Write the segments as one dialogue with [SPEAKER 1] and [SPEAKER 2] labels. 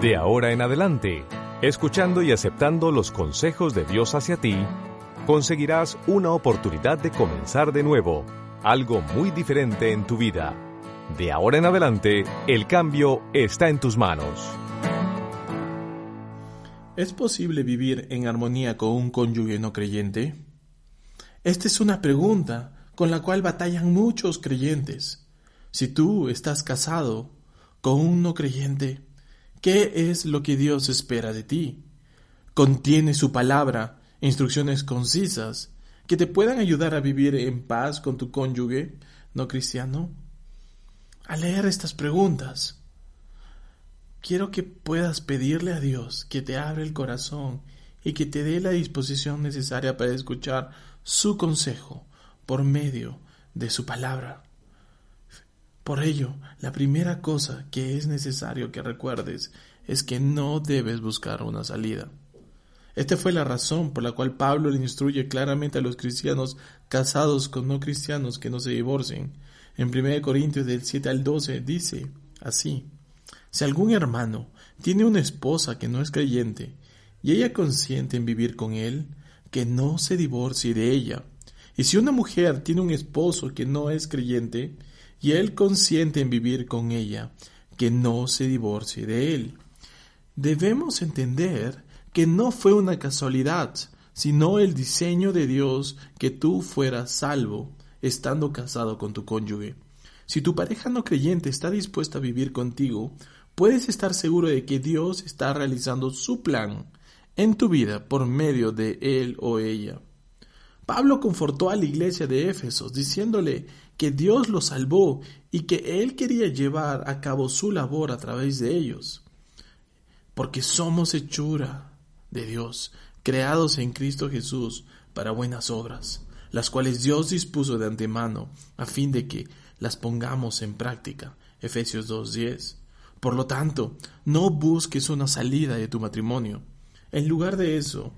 [SPEAKER 1] De ahora en adelante, escuchando y aceptando los consejos de Dios hacia ti, conseguirás una oportunidad de comenzar de nuevo, algo muy diferente en tu vida. De ahora en adelante, el cambio está en tus manos.
[SPEAKER 2] ¿Es posible vivir en armonía con un cónyuge no creyente? Esta es una pregunta con la cual batallan muchos creyentes. Si tú estás casado con un no creyente, ¿qué es lo que Dios espera de ti? ¿Contiene su palabra instrucciones concisas que te puedan ayudar a vivir en paz con tu cónyuge no cristiano? Al leer estas preguntas, quiero que puedas pedirle a Dios que te abra el corazón y que te dé la disposición necesaria para escuchar su consejo por medio de su palabra. Por ello, la primera cosa que es necesario que recuerdes es que no debes buscar una salida. Esta fue la razón por la cual Pablo le instruye claramente a los cristianos casados con no cristianos que no se divorcien. En 1 Corintios del 7 al 12 dice así, si algún hermano tiene una esposa que no es creyente y ella consiente en vivir con él, que no se divorcie de ella. Y si una mujer tiene un esposo que no es creyente y él consiente en vivir con ella, que no se divorcie de él. Debemos entender que no fue una casualidad, sino el diseño de Dios que tú fueras salvo estando casado con tu cónyuge. Si tu pareja no creyente está dispuesta a vivir contigo, puedes estar seguro de que Dios está realizando su plan en tu vida por medio de él o ella. Pablo confortó a la iglesia de Éfesos diciéndole que Dios los salvó y que él quería llevar a cabo su labor a través de ellos. Porque somos hechura de Dios, creados en Cristo Jesús para buenas obras, las cuales Dios dispuso de antemano a fin de que las pongamos en práctica. Efesios 2.10. Por lo tanto, no busques una salida de tu matrimonio. En lugar de eso,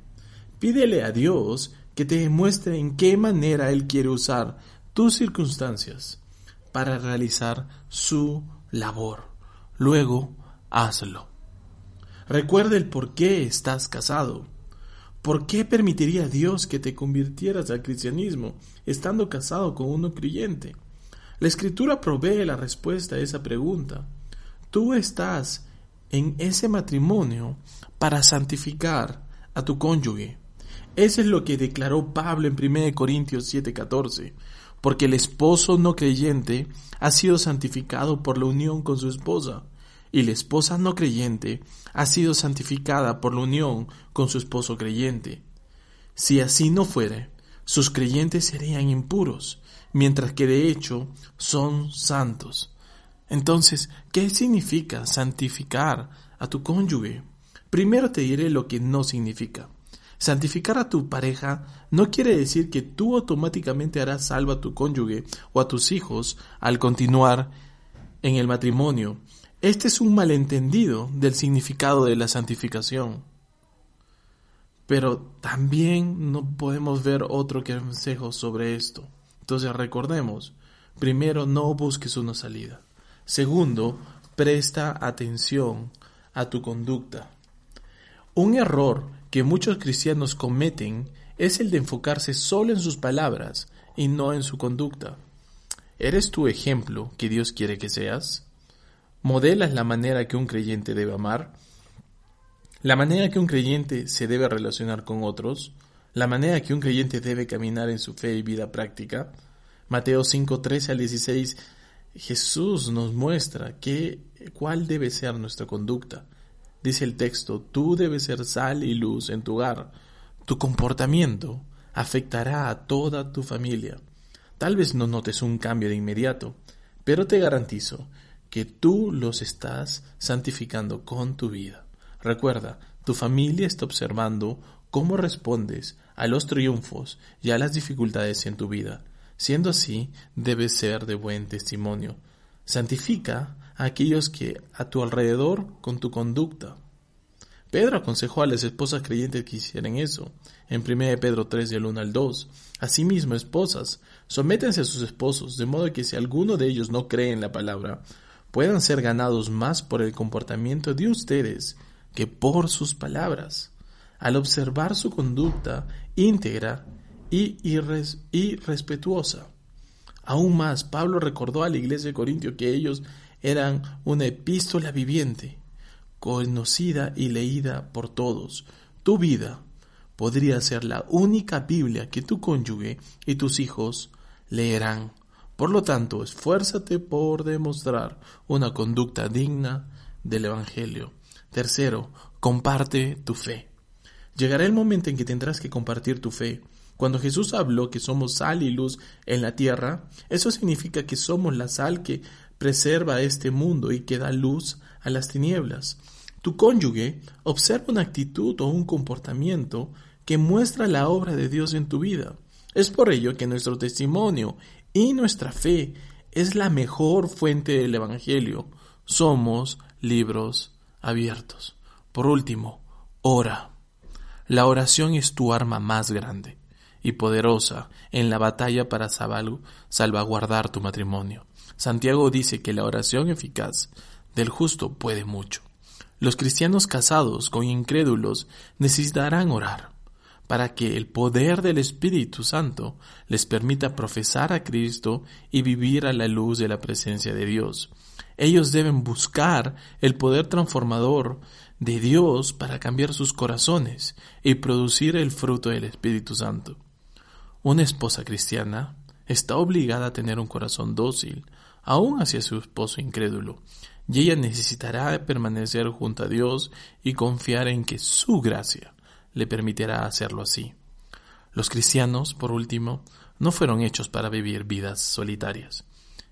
[SPEAKER 2] pídele a Dios que te demuestre en qué manera Él quiere usar tus circunstancias para realizar su labor. Luego, hazlo. Recuerda el por qué estás casado. ¿Por qué permitiría Dios que te convirtieras al cristianismo estando casado con uno creyente? La escritura provee la respuesta a esa pregunta. Tú estás en ese matrimonio para santificar a tu cónyuge. Eso es lo que declaró Pablo en 1 Corintios 7:14, porque el esposo no creyente ha sido santificado por la unión con su esposa y la esposa no creyente ha sido santificada por la unión con su esposo creyente. Si así no fuere, sus creyentes serían impuros, mientras que de hecho son santos. Entonces, ¿qué significa santificar a tu cónyuge? Primero te diré lo que no significa. Santificar a tu pareja no quiere decir que tú automáticamente harás salvo a tu cónyuge o a tus hijos al continuar en el matrimonio este es un malentendido del significado de la santificación. Pero también no podemos ver otro consejo sobre esto. Entonces recordemos, primero no busques una salida. Segundo, presta atención a tu conducta. Un error que muchos cristianos cometen es el de enfocarse solo en sus palabras y no en su conducta. ¿Eres tu ejemplo que Dios quiere que seas? ¿Modelas la manera que un creyente debe amar? ¿La manera que un creyente se debe relacionar con otros? ¿La manera que un creyente debe caminar en su fe y vida práctica? Mateo 5, 13 al 16, Jesús nos muestra que, cuál debe ser nuestra conducta. Dice el texto, tú debes ser sal y luz en tu hogar. Tu comportamiento afectará a toda tu familia. Tal vez no notes un cambio de inmediato, pero te garantizo que tú los estás santificando con tu vida. Recuerda, tu familia está observando cómo respondes a los triunfos y a las dificultades en tu vida. Siendo así, debes ser de buen testimonio. Santifica a aquellos que a tu alrededor con tu conducta. Pedro aconsejó a las esposas creyentes que hicieran eso. En 1 Pedro 3 del 1 al 2. Asimismo, esposas, sométense a sus esposos, de modo que si alguno de ellos no cree en la palabra, puedan ser ganados más por el comportamiento de ustedes que por sus palabras, al observar su conducta íntegra y, irrespetuosa. Aún más, Pablo recordó a la iglesia de Corintio que ellos eran una epístola viviente, conocida y leída por todos. Tu vida podría ser la única Biblia que tu cónyuge y tus hijos leerán. Por lo tanto, esfuérzate por demostrar una conducta digna del Evangelio. Tercero, comparte tu fe. Llegará el momento en que tendrás que compartir tu fe. Cuando Jesús habló que somos sal y luz en la tierra, eso significa que somos la sal que preserva este mundo y que da luz a las tinieblas. Tu cónyuge observa una actitud o un comportamiento que muestra la obra de Dios en tu vida. Es por ello que nuestro testimonio y nuestra fe es la mejor fuente del Evangelio. Somos libros abiertos. Por último, ora. La oración es tu arma más grande y poderosa en la batalla para salvaguardar tu matrimonio. Santiago dice que la oración eficaz del justo puede mucho. Los cristianos casados con incrédulos necesitarán orar para que el poder del Espíritu Santo les permita profesar a Cristo y vivir a la luz de la presencia de Dios. Ellos deben buscar el poder transformador de Dios para cambiar sus corazones y producir el fruto del Espíritu Santo. Una esposa cristiana está obligada a tener un corazón dócil, aún hacia su esposo incrédulo, y ella necesitará permanecer junto a Dios y confiar en que su gracia le permitirá hacerlo así. Los cristianos, por último, no fueron hechos para vivir vidas solitarias.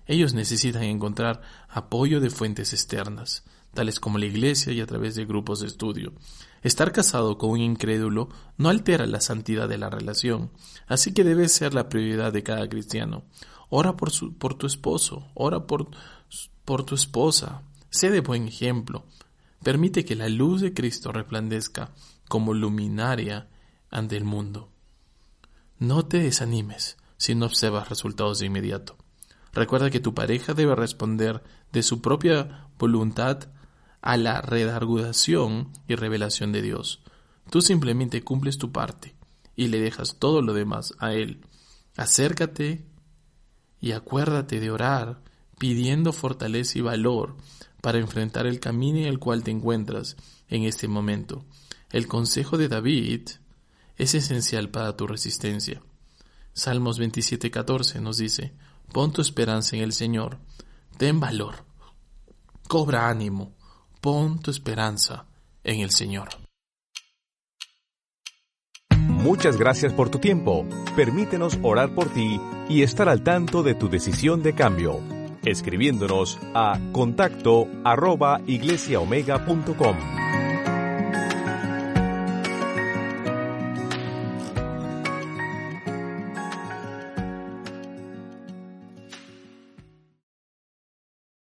[SPEAKER 2] Ellos necesitan encontrar apoyo de fuentes externas, tales como la iglesia y a través de grupos de estudio. Estar casado con un incrédulo no altera la santidad de la relación, así que debe ser la prioridad de cada cristiano. Ora por, tu esposo, ora por, por tu esposa, sé de buen ejemplo. Permite que la luz de Cristo resplandezca como luminaria ante el mundo. No te desanimes si no observas resultados de inmediato. Recuerda que tu pareja debe responder de su propia voluntad a la redargudación y revelación de Dios. Tú simplemente cumples tu parte y le dejas todo lo demás a Él. Acércate y acuérdate de orar pidiendo fortaleza y valor para enfrentar el camino en el cual te encuentras en este momento. El consejo de David es esencial para tu resistencia. Salmos 27:14 nos dice, pon tu esperanza en el Señor, ten valor, cobra ánimo, Pon tu esperanza en el Señor.
[SPEAKER 1] Muchas gracias por tu tiempo. Permítenos orar por ti y estar al tanto de tu decisión de cambio. Escribiéndonos a contacto iglesiaomega.com.